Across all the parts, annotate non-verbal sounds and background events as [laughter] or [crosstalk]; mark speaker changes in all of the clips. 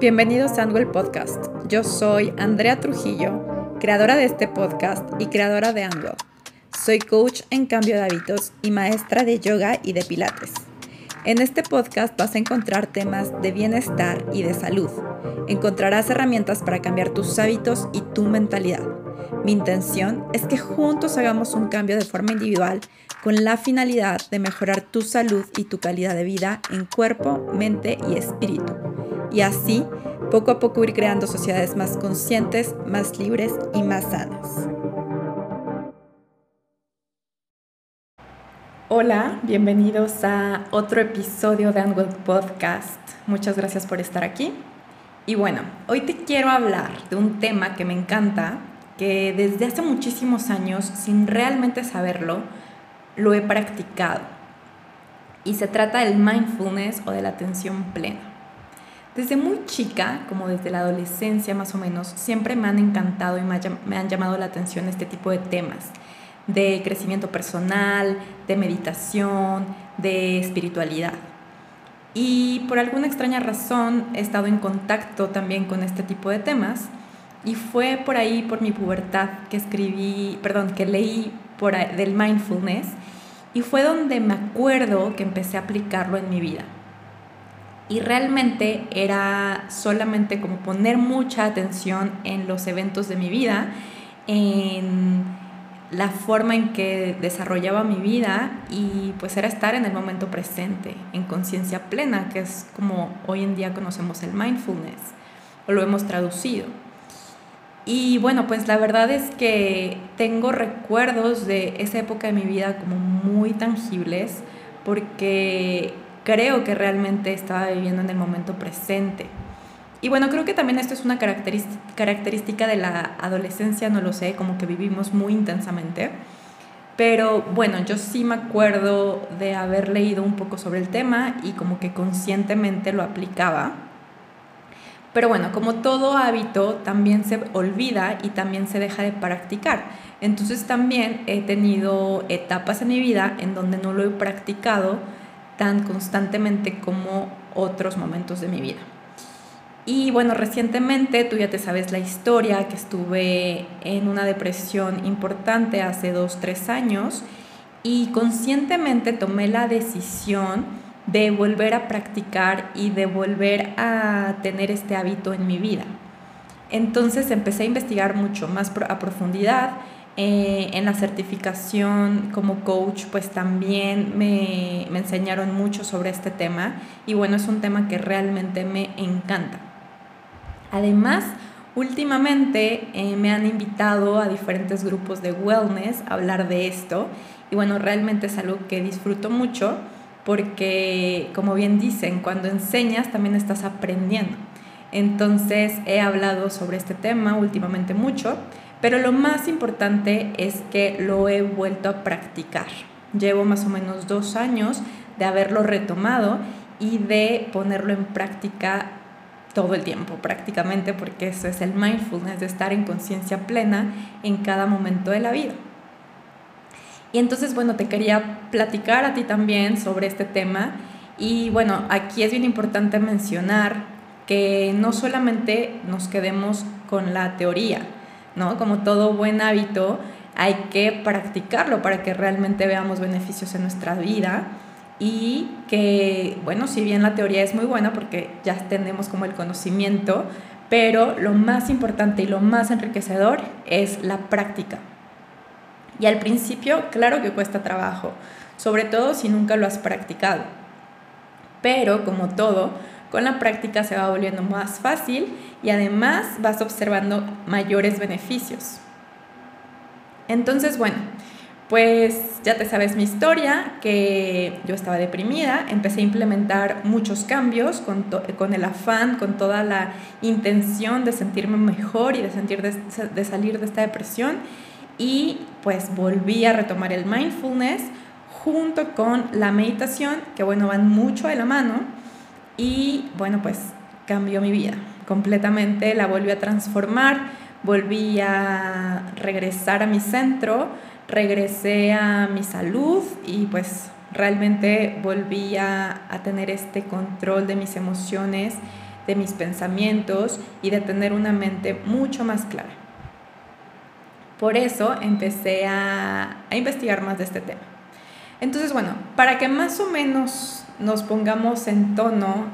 Speaker 1: Bienvenidos a Anwell Podcast. Yo soy Andrea Trujillo, creadora de este podcast y creadora de Anwell. Soy coach en cambio de hábitos y maestra de yoga y de pilates. En este podcast vas a encontrar temas de bienestar y de salud. Encontrarás herramientas para cambiar tus hábitos y tu mentalidad. Mi intención es que juntos hagamos un cambio de forma individual con la finalidad de mejorar tu salud y tu calidad de vida en cuerpo, mente y espíritu y así poco a poco ir creando sociedades más conscientes, más libres y más sanas. Hola, bienvenidos a otro episodio de Unwell Podcast. Muchas gracias por estar aquí. Y bueno, hoy te quiero hablar de un tema que me encanta, que desde hace muchísimos años, sin realmente saberlo, lo he practicado. Y se trata del mindfulness o de la atención plena. Desde muy chica, como desde la adolescencia más o menos, siempre me han encantado y me han llamado la atención este tipo de temas, de crecimiento personal, de meditación, de espiritualidad. Y por alguna extraña razón he estado en contacto también con este tipo de temas y fue por ahí, por mi pubertad, que escribí, perdón, que leí por del mindfulness y fue donde me acuerdo que empecé a aplicarlo en mi vida y realmente era solamente como poner mucha atención en los eventos de mi vida, en la forma en que desarrollaba mi vida y pues era estar en el momento presente, en conciencia plena, que es como hoy en día conocemos el mindfulness o lo hemos traducido. Y bueno, pues la verdad es que tengo recuerdos de esa época de mi vida como muy tangibles porque creo que realmente estaba viviendo en el momento presente. Y bueno, creo que también esto es una característica de la adolescencia, no lo sé, como que vivimos muy intensamente. Pero bueno, yo sí me acuerdo de haber leído un poco sobre el tema y como que conscientemente lo aplicaba. Pero bueno, como todo hábito también se olvida y también se deja de practicar. Entonces también he tenido etapas en mi vida en donde no lo he practicado tan constantemente como otros momentos de mi vida. Y bueno, recientemente tú ya te sabes la historia, que estuve en una depresión importante hace dos, tres años y conscientemente tomé la decisión de volver a practicar y de volver a tener este hábito en mi vida. Entonces empecé a investigar mucho más a profundidad eh, en la certificación como coach, pues también me, enseñaron mucho sobre este tema y bueno, es un tema que realmente me encanta. Además, últimamente eh, me han invitado a diferentes grupos de wellness a hablar de esto y bueno, realmente es algo que disfruto mucho porque, como bien dicen, cuando enseñas también estás aprendiendo. Entonces he hablado sobre este tema últimamente mucho pero lo más importante es que lo he vuelto a practicar. Llevo más o menos dos años de haberlo retomado y de ponerlo en práctica todo el tiempo prácticamente porque eso es el mindfulness, de estar en conciencia plena en cada momento de la vida. Y entonces, bueno, te quería platicar a ti también sobre este tema y bueno, aquí es bien importante mencionar que no solamente nos quedemos con la teoría, ¿no? Como todo buen hábito, hay que practicarlo para que realmente veamos beneficios en nuestra vida y que, bueno, si bien la teoría es muy buena porque ya tenemos como el conocimiento, pero lo más importante y lo más enriquecedor es la práctica. Y al principio, claro que cuesta trabajo, sobre todo si nunca lo has practicado. Pero como todo, con la práctica se va volviendo más fácil y además vas observando mayores beneficios. Entonces, bueno, pues ya te sabes mi historia, que yo estaba deprimida, empecé a implementar muchos cambios con, con el afán, con toda la intención de sentirme mejor y de, sentir de salir de esta depresión y pues volví a retomar el mindfulness junto con la meditación, que bueno, van mucho de la mano y bueno, pues cambió mi vida completamente, la volví a transformar, volví a regresar a mi centro, regresé a mi salud y pues realmente volví a, a tener este control de mis emociones de mis pensamientos y de tener una mente mucho más clara. Por eso empecé a, investigar más de este tema. Entonces, bueno, para que más o menos nos pongamos en tono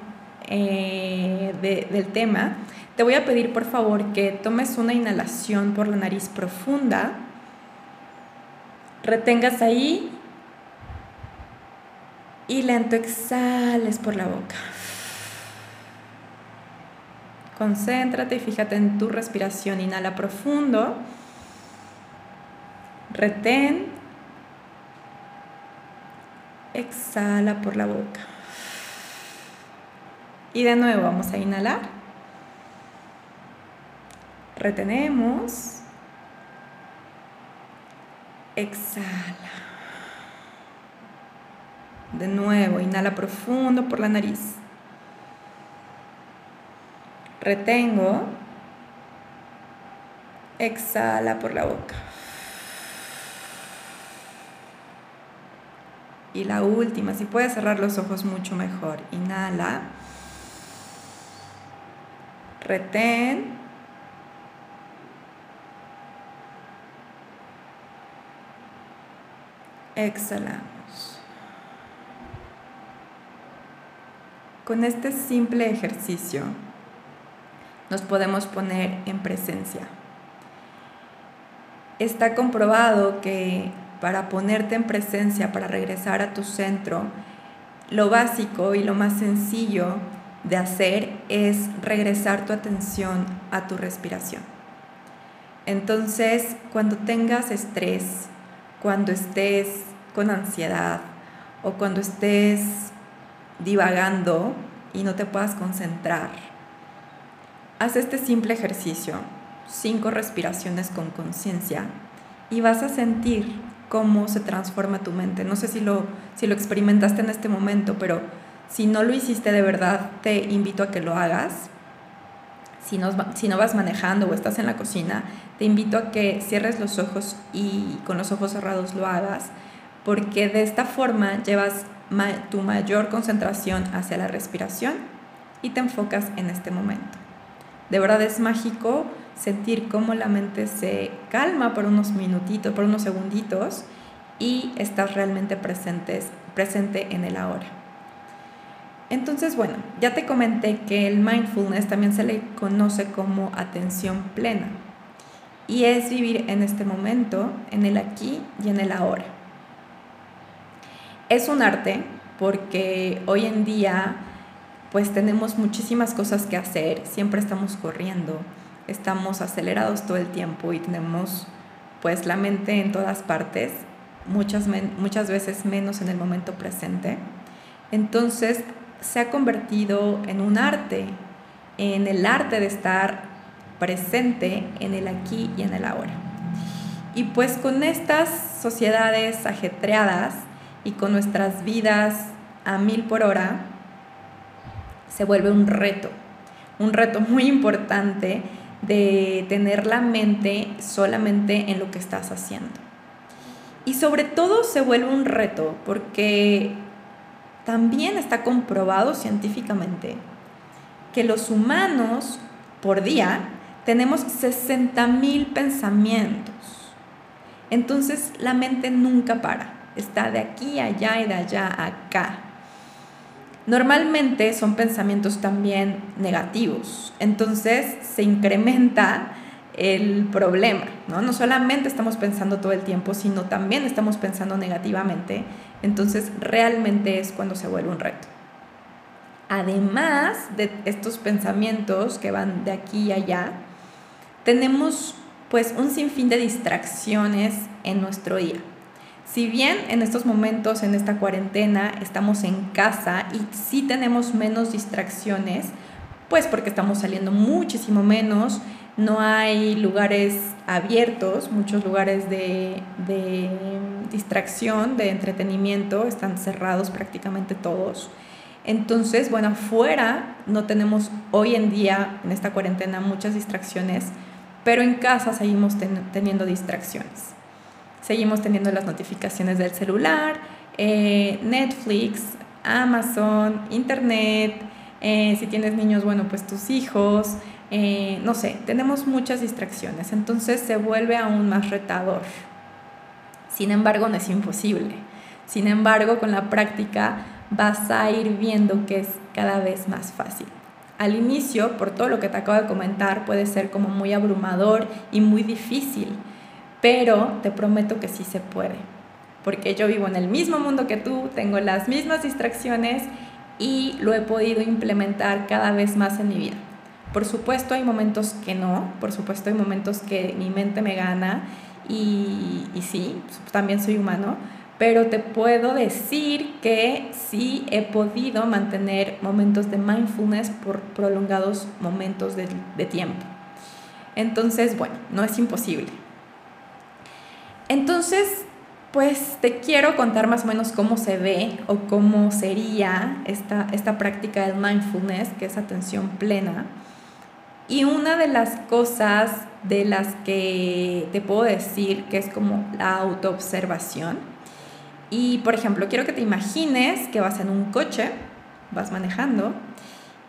Speaker 1: eh, del tema, te voy a pedir por favor que tomes una inhalación por la nariz profunda, retengas ahí y lento exhales por la boca. Concéntrate y fíjate en tu respiración. Inhala profundo. Retén. Exhala por la boca. Y de nuevo vamos a inhalar. Retenemos. Exhala. De nuevo, inhala profundo por la nariz. Retengo. Exhala por la boca. Y la última, si puedes cerrar los ojos mucho mejor. Inhala. Retén. Exhalamos. Con este simple ejercicio nos podemos poner en presencia. Está comprobado que para ponerte en presencia, para regresar a tu centro, lo básico y lo más sencillo de hacer es regresar tu atención a tu respiración. Entonces, cuando tengas estrés, cuando estés con ansiedad o cuando estés divagando y no te puedas concentrar, haz este simple ejercicio, cinco respiraciones con conciencia y vas a sentir cómo se transforma tu mente. No sé si lo, si lo experimentaste en este momento, pero si no lo hiciste de verdad, te invito a que lo hagas. Si no, si no vas manejando o estás en la cocina, te invito a que cierres los ojos y con los ojos cerrados lo hagas, porque de esta forma llevas tu mayor concentración hacia la respiración y te enfocas en este momento. De verdad es mágico sentir cómo la mente se calma por unos minutitos, por unos segunditos y estás realmente presente en el ahora. Entonces, bueno, ya te comenté que el mindfulness también se le conoce como atención plena y es vivir en este momento, en el aquí y en el ahora. Es un arte porque hoy en día pues tenemos muchísimas cosas que hacer, siempre estamos corriendo, estamos acelerados todo el tiempo y tenemos pues la mente en todas partes, muchas, muchas veces menos en el momento presente. Entonces se ha convertido en un arte, en el arte de estar presente en el aquí y en el ahora. Y pues con estas sociedades ajetreadas y con nuestras vidas a mil por hora, se vuelve un reto, un reto [laughs] muy importante de tener la mente solamente en lo que estás haciendo. Y sobre todo se vuelve un reto porque también está comprobado científicamente que los humanos por día tenemos 60 mil pensamientos. Entonces la mente nunca para, está de aquí allá y de allá acá. Normalmente son pensamientos también negativos, entonces se incrementa el problema, ¿no? No solamente estamos pensando todo el tiempo, sino también estamos pensando negativamente, entonces realmente es cuando se vuelve un reto. Además de estos pensamientos que van de aquí y allá, tenemos pues un sinfín de distracciones en nuestro día. Si bien en estos momentos, en esta cuarentena, estamos en casa y sí tenemos menos distracciones, pues porque estamos saliendo muchísimo menos, no hay lugares abiertos, muchos lugares de, distracción, de entretenimiento, están cerrados prácticamente todos. Entonces, bueno, afuera no tenemos hoy en día, en esta cuarentena, muchas distracciones, pero en casa seguimos teniendo distracciones seguimos teniendo las notificaciones del celular, eh, Netflix, Amazon, Internet, eh, si tienes niños, bueno, pues tus hijos, eh, no sé, tenemos muchas distracciones, entonces se vuelve aún más retador. Sin embargo, no es imposible. Sin embargo, con la práctica vas a ir viendo que es cada vez más fácil. Al inicio, por todo lo que te acabo de comentar, puede ser como muy abrumador y muy difícil, pero te prometo que sí se puede, porque yo vivo en el mismo mundo que tú, tengo las mismas distracciones y lo he podido implementar cada vez más en mi vida. Por supuesto hay momentos que no, por supuesto hay momentos que mi mente me gana y, sí, también soy humano, pero te puedo decir que sí he podido mantener momentos de mindfulness por prolongados momentos de tiempo. Entonces, bueno, no es imposible. Entonces, pues te quiero contar más o menos cómo se ve o cómo sería esta, esta práctica del mindfulness, que es atención plena. Y una de las cosas de las que te puedo decir que es como la autoobservación, y, por ejemplo, quiero que te imagines que vas en un coche, vas manejando,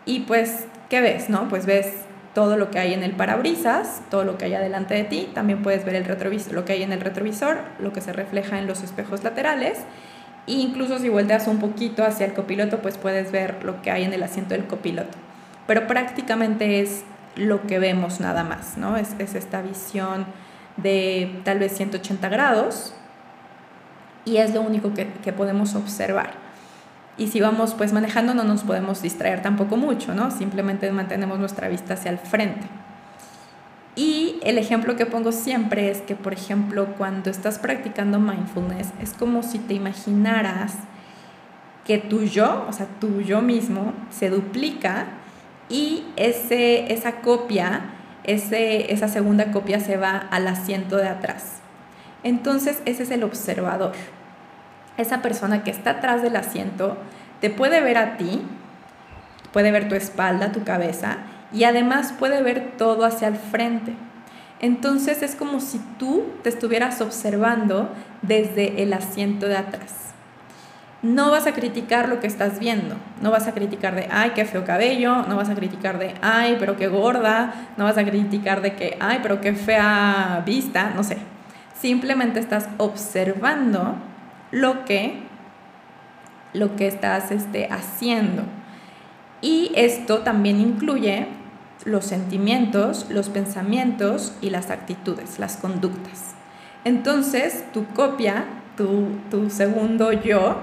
Speaker 1: y pues, ¿qué ves? No? Pues ves todo lo que hay en el parabrisas, todo lo que hay adelante de ti, también puedes ver el retrovisor, lo que hay en el retrovisor, lo que se refleja en los espejos laterales, e incluso si volteas un poquito hacia el copiloto, pues puedes ver lo que hay en el asiento del copiloto. Pero prácticamente es lo que vemos nada más, ¿no? Es, es esta visión de tal vez 180 grados, y es lo único que, podemos observar. Y si vamos pues manejando no nos podemos distraer tampoco mucho, ¿no? Simplemente mantenemos nuestra vista hacia el frente. Y el ejemplo que pongo siempre es que, por ejemplo, cuando estás practicando mindfulness, es como si te imaginaras que tu yo, o sea, tu yo mismo, se duplica y ese, esa copia, ese, esa segunda copia se va al asiento de atrás. Entonces, ese es el observador esa persona que está atrás del asiento te puede ver a ti, puede ver tu espalda, tu cabeza y además puede ver todo hacia el frente. Entonces es como si tú te estuvieras observando desde el asiento de atrás. No vas a criticar lo que estás viendo, no vas a criticar de, ay, qué feo cabello, no vas a criticar de, ay, pero qué gorda, no vas a criticar de que, ay, pero qué fea vista, no sé. Simplemente estás observando lo que, lo que estás este, haciendo. Y esto también incluye los sentimientos, los pensamientos y las actitudes, las conductas. Entonces, tu copia, tu, tu segundo yo,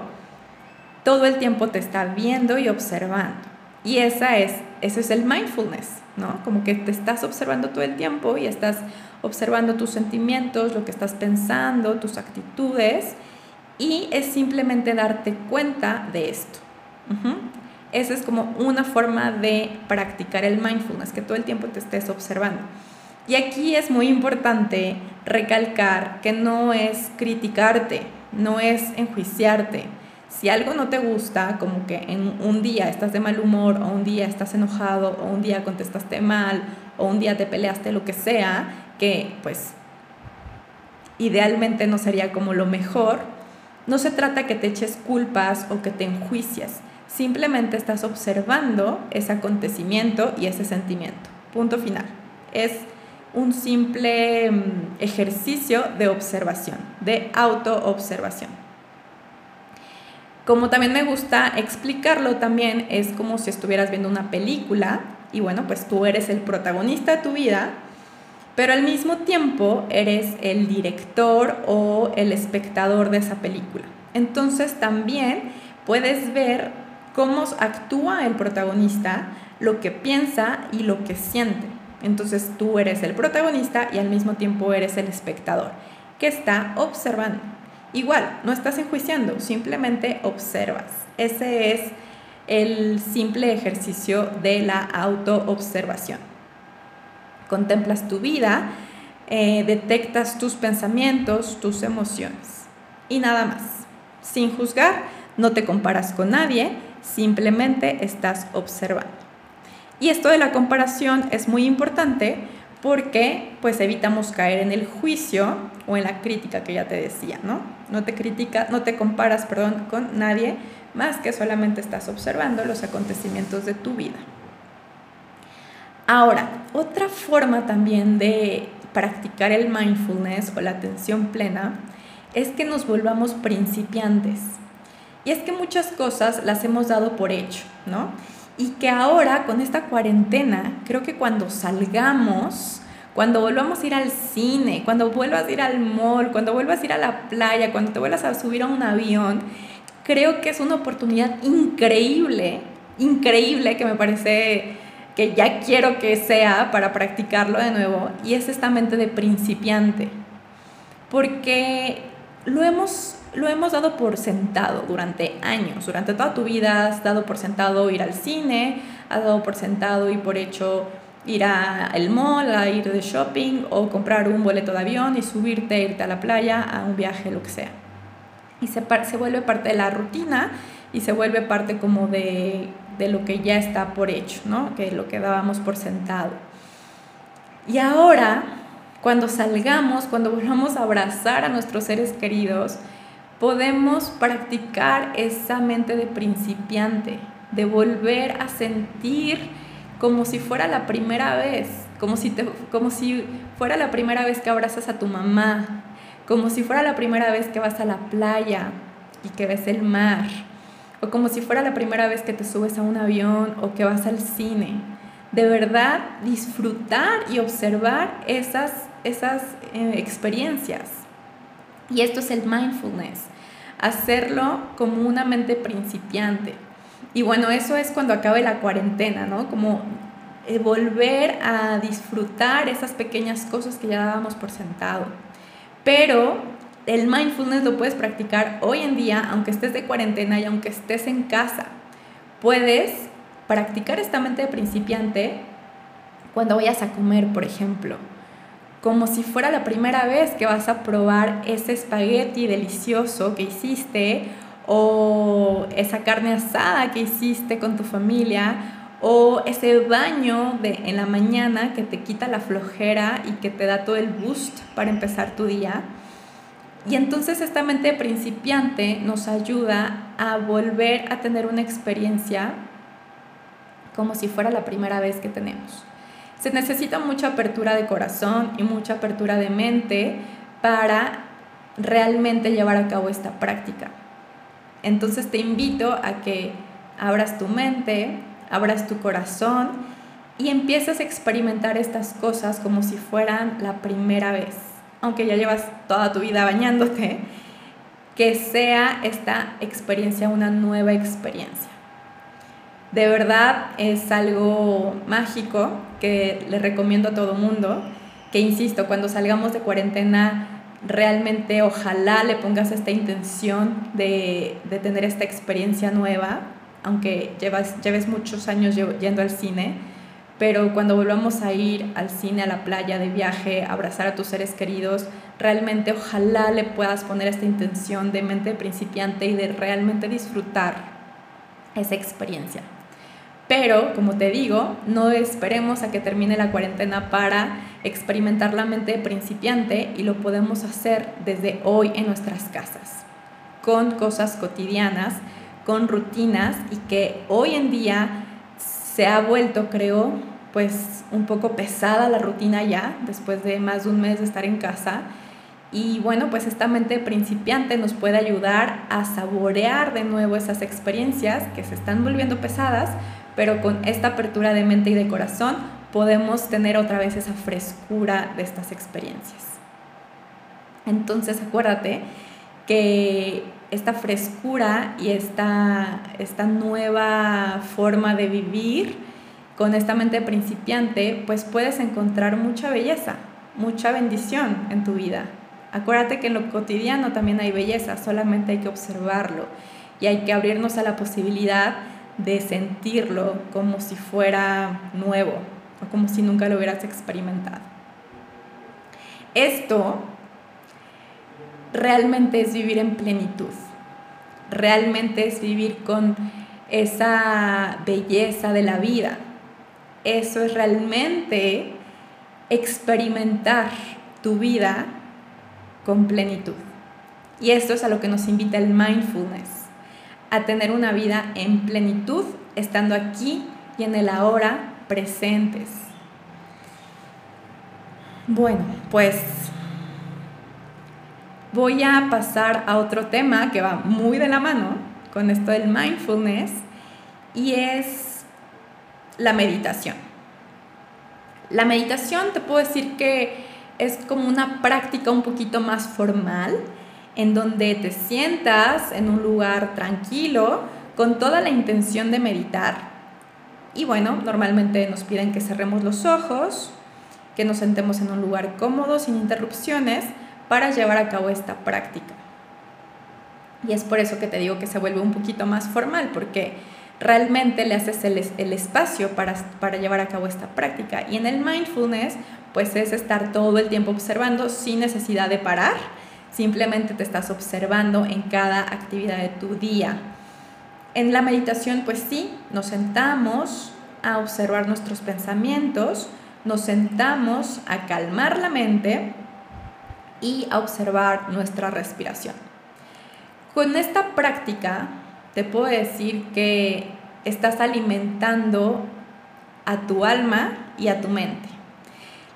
Speaker 1: todo el tiempo te está viendo y observando. Y esa es, eso es el mindfulness, ¿no? Como que te estás observando todo el tiempo y estás observando tus sentimientos, lo que estás pensando, tus actitudes y es simplemente darte cuenta de esto. Esa es como una forma de practicar el mindfulness, que todo el tiempo te estés observando. Y aquí es muy importante recalcar que no es criticarte, no es enjuiciarte. Si algo no te gusta, como que en un día estás de mal humor, o un día estás enojado, o un día contestaste mal, o un día te peleaste, lo que sea, que pues idealmente no sería como lo mejor, no se trata que te eches culpas o que te enjuicias, simplemente estás observando ese acontecimiento y ese sentimiento. Punto final. Es un simple mm, ejercicio de observación, de autoobservación. Como también me gusta explicarlo, también es como si estuvieras viendo una película y bueno, pues tú eres el protagonista de tu vida pero al mismo tiempo eres el director o el espectador de esa película. Entonces también puedes ver cómo actúa el protagonista, lo que piensa y lo que siente. Entonces tú eres el protagonista y al mismo tiempo eres el espectador que está observando. Igual, no estás enjuiciando, simplemente observas. Ese es el simple ejercicio de la autoobservación contemplas tu vida, eh, detectas tus pensamientos, tus emociones y nada más. Sin juzgar, no te comparas con nadie, simplemente estás observando. Y esto de la comparación es muy importante porque pues evitamos caer en el juicio o en la crítica que ya te decía, ¿no? No te critica, no te comparas, perdón, con nadie, más que solamente estás observando los acontecimientos de tu vida. Ahora, otra forma también de practicar el mindfulness o la atención plena es que nos volvamos principiantes. Y es que muchas cosas las hemos dado por hecho, ¿no? Y que ahora con esta cuarentena, creo que cuando salgamos, cuando volvamos a ir al cine, cuando vuelvas a ir al mall, cuando vuelvas a ir a la playa, cuando te vuelvas a subir a un avión, creo que es una oportunidad increíble, increíble que me parece que ya quiero que sea para practicarlo de nuevo y es esta mente de principiante. Porque lo hemos, lo hemos dado por sentado durante años, durante toda tu vida has dado por sentado ir al cine, has dado por sentado y por hecho ir al mall, a ir de shopping o comprar un boleto de avión y subirte, irte a la playa, a un viaje, lo que sea. Y se, se vuelve parte de la rutina y se vuelve parte como de, de lo que ya está por hecho, ¿no? Que lo que dábamos por sentado. Y ahora cuando salgamos, cuando volvamos a abrazar a nuestros seres queridos, podemos practicar esa mente de principiante, de volver a sentir como si fuera la primera vez, como si, como si fuera la primera vez que abrazas a tu mamá, como si fuera la primera vez que vas a la playa y que ves el mar, o como si fuera la primera vez que te subes a un avión o que vas al cine. De verdad, disfrutar y observar esas esas eh, experiencias. Y esto es el mindfulness, hacerlo como una mente principiante. Y bueno, eso es cuando acabe la cuarentena, ¿no? Como eh, volver a disfrutar esas pequeñas cosas que ya dábamos por sentado. Pero el mindfulness lo puedes practicar hoy en día, aunque estés de cuarentena y aunque estés en casa. Puedes practicar esta mente de principiante cuando vayas a comer, por ejemplo como si fuera la primera vez que vas a probar ese espagueti delicioso que hiciste o esa carne asada que hiciste con tu familia o ese baño de, en la mañana que te quita la flojera y que te da todo el boost para empezar tu día. Y entonces esta mente principiante nos ayuda a volver a tener una experiencia como si fuera la primera vez que tenemos. Se necesita mucha apertura de corazón y mucha apertura de mente para realmente llevar a cabo esta práctica. Entonces te invito a que abras tu mente, abras tu corazón y empieces a experimentar estas cosas como si fueran la primera vez. Aunque ya llevas toda tu vida bañándote, que sea esta experiencia una nueva experiencia. De verdad es algo mágico que le recomiendo a todo mundo, que insisto, cuando salgamos de cuarentena, realmente ojalá le pongas esta intención de, tener esta experiencia nueva, aunque llevas, lleves muchos años yendo al cine, pero cuando volvamos a ir al cine, a la playa, de viaje, abrazar a tus seres queridos, realmente ojalá le puedas poner esta intención de mente principiante y de realmente disfrutar esa experiencia. Pero, como te digo, no esperemos a que termine la cuarentena para experimentar la mente principiante y lo podemos hacer desde hoy en nuestras casas, con cosas cotidianas, con rutinas y que hoy en día se ha vuelto, creo, pues un poco pesada la rutina ya, después de más de un mes de estar en casa. Y bueno, pues esta mente principiante nos puede ayudar a saborear de nuevo esas experiencias que se están volviendo pesadas, pero con esta apertura de mente y de corazón podemos tener otra vez esa frescura de estas experiencias. Entonces acuérdate que esta frescura y esta, esta nueva forma de vivir con esta mente principiante, pues puedes encontrar mucha belleza, mucha bendición en tu vida. Acuérdate que en lo cotidiano también hay belleza, solamente hay que observarlo y hay que abrirnos a la posibilidad de sentirlo como si fuera nuevo o como si nunca lo hubieras experimentado. Esto realmente es vivir en plenitud, realmente es vivir con esa belleza de la vida. Eso es realmente experimentar tu vida con plenitud. Y esto es a lo que nos invita el mindfulness a tener una vida en plenitud, estando aquí y en el ahora presentes. Bueno, pues voy a pasar a otro tema que va muy de la mano con esto del mindfulness y es la meditación. La meditación te puedo decir que es como una práctica un poquito más formal en donde te sientas en un lugar tranquilo con toda la intención de meditar. Y bueno, normalmente nos piden que cerremos los ojos, que nos sentemos en un lugar cómodo, sin interrupciones, para llevar a cabo esta práctica. Y es por eso que te digo que se vuelve un poquito más formal, porque realmente le haces el, espacio para, para llevar a cabo esta práctica. Y en el mindfulness, pues es estar todo el tiempo observando sin necesidad de parar, simplemente te estás observando en cada actividad de tu día. En la meditación, pues sí, nos sentamos a observar nuestros pensamientos, nos sentamos a calmar la mente y a observar nuestra respiración. Con esta práctica te puedo decir que estás alimentando a tu alma y a tu mente.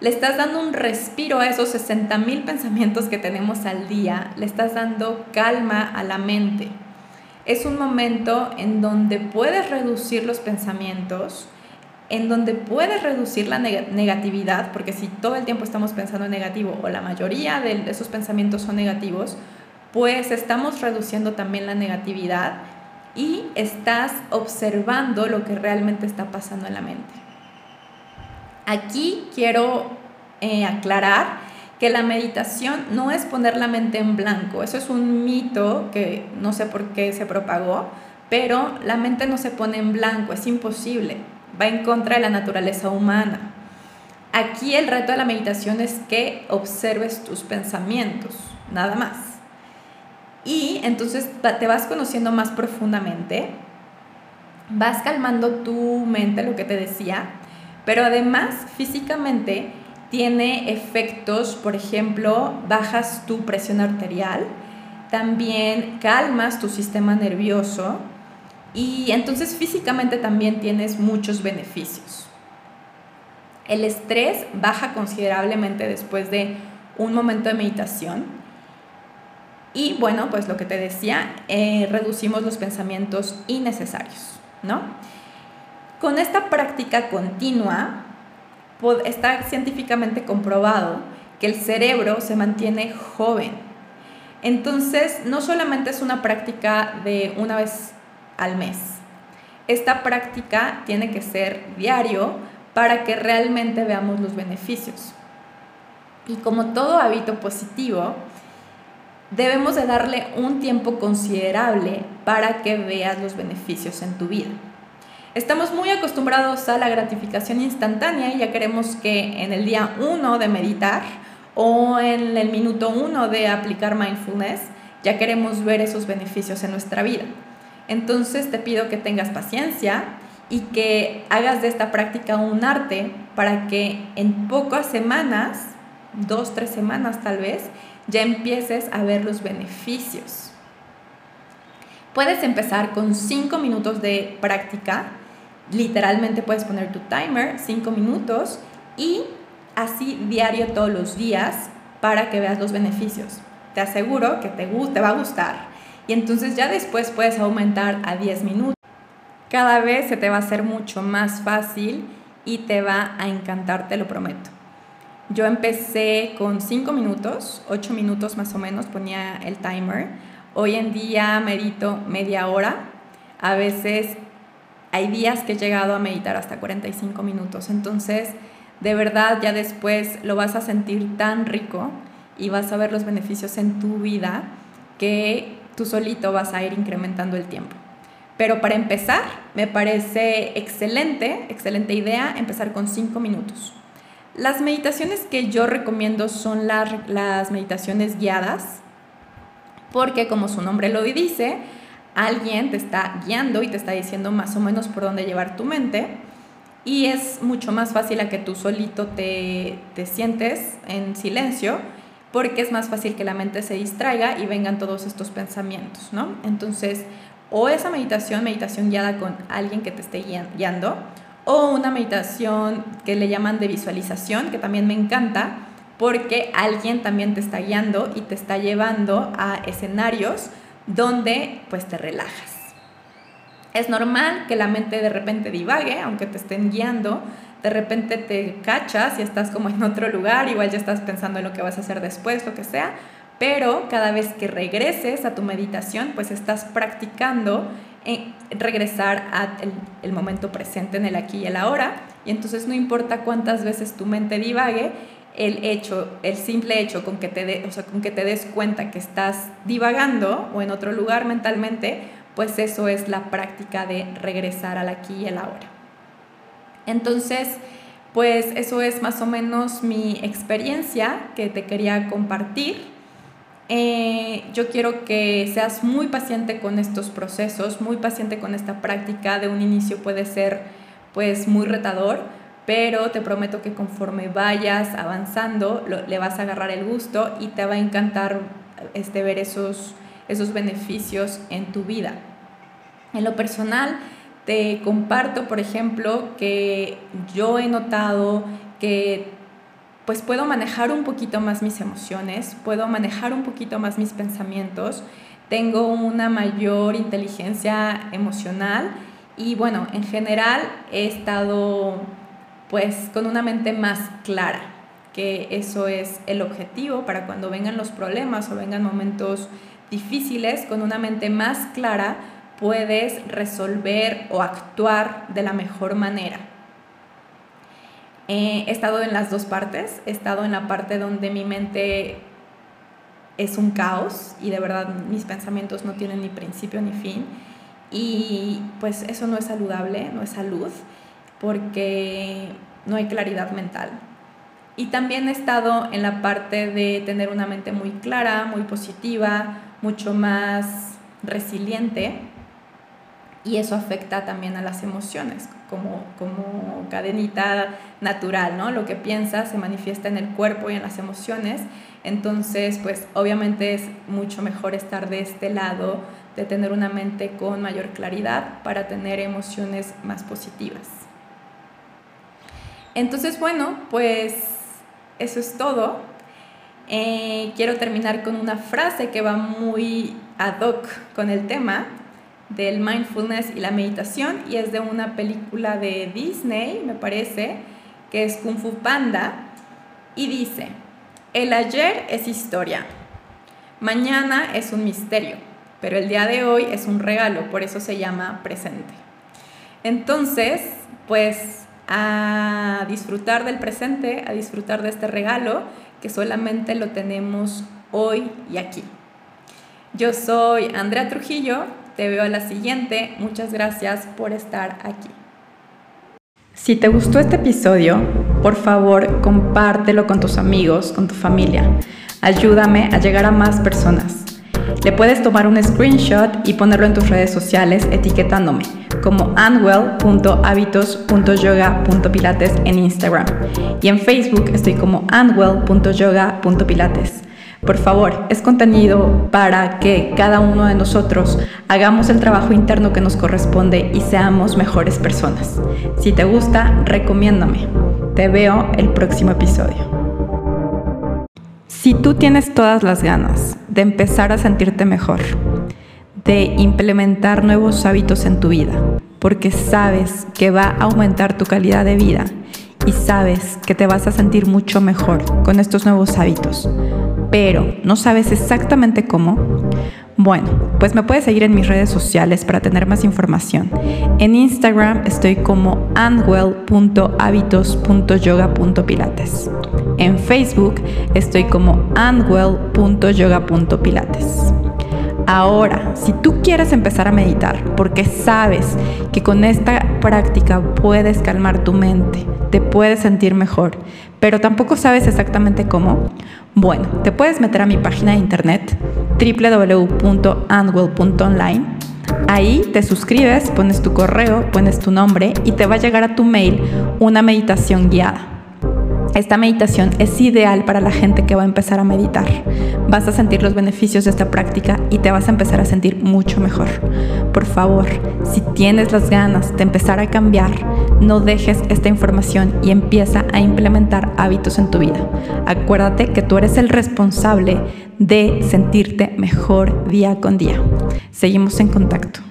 Speaker 1: Le estás dando un respiro a esos 60 mil pensamientos que tenemos al día, le estás dando calma a la mente. Es un momento en donde puedes reducir los pensamientos, en donde puedes reducir la negatividad, porque si todo el tiempo estamos pensando en negativo o la mayoría de esos pensamientos son negativos, pues estamos reduciendo también la negatividad y estás observando lo que realmente está pasando en la mente. Aquí quiero eh, aclarar que la meditación no es poner la mente en blanco, eso es un mito que no sé por qué se propagó, pero la mente no se pone en blanco, es imposible va en contra de la naturaleza humana. Aquí el reto de la meditación es que observes tus pensamientos, nada más. Y entonces te vas conociendo más profundamente, vas calmando tu mente, lo que te decía, pero además físicamente tiene efectos, por ejemplo, bajas tu presión arterial, también calmas tu sistema nervioso, y entonces físicamente también tienes muchos beneficios. El estrés baja considerablemente después de un momento de meditación. Y bueno, pues lo que te decía, eh, reducimos los pensamientos innecesarios, ¿no? Con esta práctica continua, está científicamente comprobado que el cerebro se mantiene joven. Entonces, no solamente es una práctica de una vez al mes. Esta práctica tiene que ser diario para que realmente veamos los beneficios. Y como todo hábito positivo, debemos de darle un tiempo considerable para que veas los beneficios en tu vida. Estamos muy acostumbrados a la gratificación instantánea y ya queremos que en el día 1 de meditar o en el minuto 1 de aplicar mindfulness, ya queremos ver esos beneficios en nuestra vida. Entonces te pido que tengas paciencia y que hagas de esta práctica un arte para que en pocas semanas, dos, tres semanas tal vez, ya empieces a ver los beneficios. Puedes empezar con cinco minutos de práctica. Literalmente puedes poner tu timer, cinco minutos, y así diario todos los días para que veas los beneficios. Te aseguro que te va a gustar y entonces ya después puedes aumentar a 10 minutos. Cada vez se te va a hacer mucho más fácil y te va a encantar, te lo prometo. Yo empecé con 5 minutos, 8 minutos más o menos ponía el timer. Hoy en día medito media hora. A veces hay días que he llegado a meditar hasta 45 minutos. Entonces, de verdad, ya después lo vas a sentir tan rico y vas a ver los beneficios en tu vida que tú solito vas a ir incrementando el tiempo. Pero para empezar, me parece excelente, excelente idea empezar con cinco minutos. Las meditaciones que yo recomiendo son las, las meditaciones guiadas, porque como su nombre lo dice, alguien te está guiando y te está diciendo más o menos por dónde llevar tu mente y es mucho más fácil a que tú solito te, te sientes en silencio porque es más fácil que la mente se distraiga y vengan todos estos pensamientos, ¿no? Entonces, o esa meditación, meditación guiada con alguien que te esté guiando, o una meditación que le llaman de visualización, que también me encanta, porque alguien también te está guiando y te está llevando a escenarios donde pues te relajas. Es normal que la mente de repente divague, aunque te estén guiando, de repente te cachas y estás como en otro lugar, igual ya estás pensando en lo que vas a hacer después, lo que sea, pero cada vez que regreses a tu meditación, pues estás practicando en regresar al el momento presente en el aquí y el ahora, y entonces no importa cuántas veces tu mente divague, el hecho, el simple hecho con que te, o sea, con que te des cuenta que estás divagando o en otro lugar mentalmente, pues eso es la práctica de regresar al aquí y el ahora. Entonces, pues eso es más o menos mi experiencia que te quería compartir. Eh, yo quiero que seas muy paciente con estos procesos, muy paciente con esta práctica. De un inicio puede ser pues muy retador, pero te prometo que conforme vayas avanzando le vas a agarrar el gusto y te va a encantar este, ver esos, esos beneficios en tu vida. En lo personal, te comparto, por ejemplo, que yo he notado que pues puedo manejar un poquito más mis emociones, puedo manejar un poquito más mis pensamientos, tengo una mayor inteligencia emocional y bueno, en general he estado pues con una mente más clara, que eso es el objetivo para cuando vengan los problemas o vengan momentos difíciles, con una mente más clara puedes resolver o actuar de la mejor manera. he estado en las dos partes, he estado en la parte donde mi mente es un caos y de verdad mis pensamientos no tienen ni principio ni fin y pues eso no es saludable, no es salud, porque no hay claridad mental. Y también he estado en la parte de tener una mente muy clara, muy positiva, mucho más resiliente y eso afecta también a las emociones, como, como cadenita natural, ¿no? Lo que piensas se manifiesta en el cuerpo y en las emociones, entonces pues obviamente es mucho mejor estar de este lado, de tener una mente con mayor claridad para tener emociones más positivas. Entonces bueno, pues eso es todo. Eh, quiero terminar con una frase que va muy ad hoc con el tema del mindfulness y la meditación y es de una película de Disney, me parece, que es Kung Fu Panda y dice, el ayer es historia, mañana es un misterio, pero el día de hoy es un regalo, por eso se llama presente. Entonces, pues a disfrutar del presente, a disfrutar de este regalo que solamente lo tenemos hoy y aquí. Yo soy Andrea Trujillo te veo a la siguiente. Muchas gracias por estar aquí. Si te gustó este episodio, por favor compártelo con tus amigos, con tu familia. Ayúdame a llegar a más personas. Le puedes tomar un screenshot y ponerlo en tus redes sociales etiquetándome como anwell.habitos.yoga.pilates en Instagram y en Facebook estoy como anwell.yoga.pilates. Por favor, es contenido para que cada uno de nosotros hagamos el trabajo interno que nos corresponde y seamos mejores personas. Si te gusta, recomiéndame. Te veo el próximo episodio. Si tú tienes todas las ganas de empezar a sentirte mejor, de implementar nuevos hábitos en tu vida, porque sabes que va a aumentar tu calidad de vida y sabes que te vas a sentir mucho mejor con estos nuevos hábitos, pero no sabes exactamente cómo, bueno, pues me puedes seguir en mis redes sociales para tener más información. En Instagram estoy como anwell.habitos.yoga.pilates. En Facebook estoy como anwell.yoga.pilates. Ahora, si tú quieres empezar a meditar porque sabes que con esta práctica puedes calmar tu mente, te puedes sentir mejor, pero tampoco sabes exactamente cómo, bueno, te puedes meter a mi página de internet www.andwell.online. Ahí te suscribes, pones tu correo, pones tu nombre y te va a llegar a tu mail una meditación guiada. Esta meditación es ideal para la gente que va a empezar a meditar. Vas a sentir los beneficios de esta práctica y te vas a empezar a sentir mucho mejor. Por favor, si tienes las ganas de empezar a cambiar, no dejes esta información y empieza a implementar hábitos en tu vida. Acuérdate que tú eres el responsable de sentirte mejor día con día. Seguimos en contacto.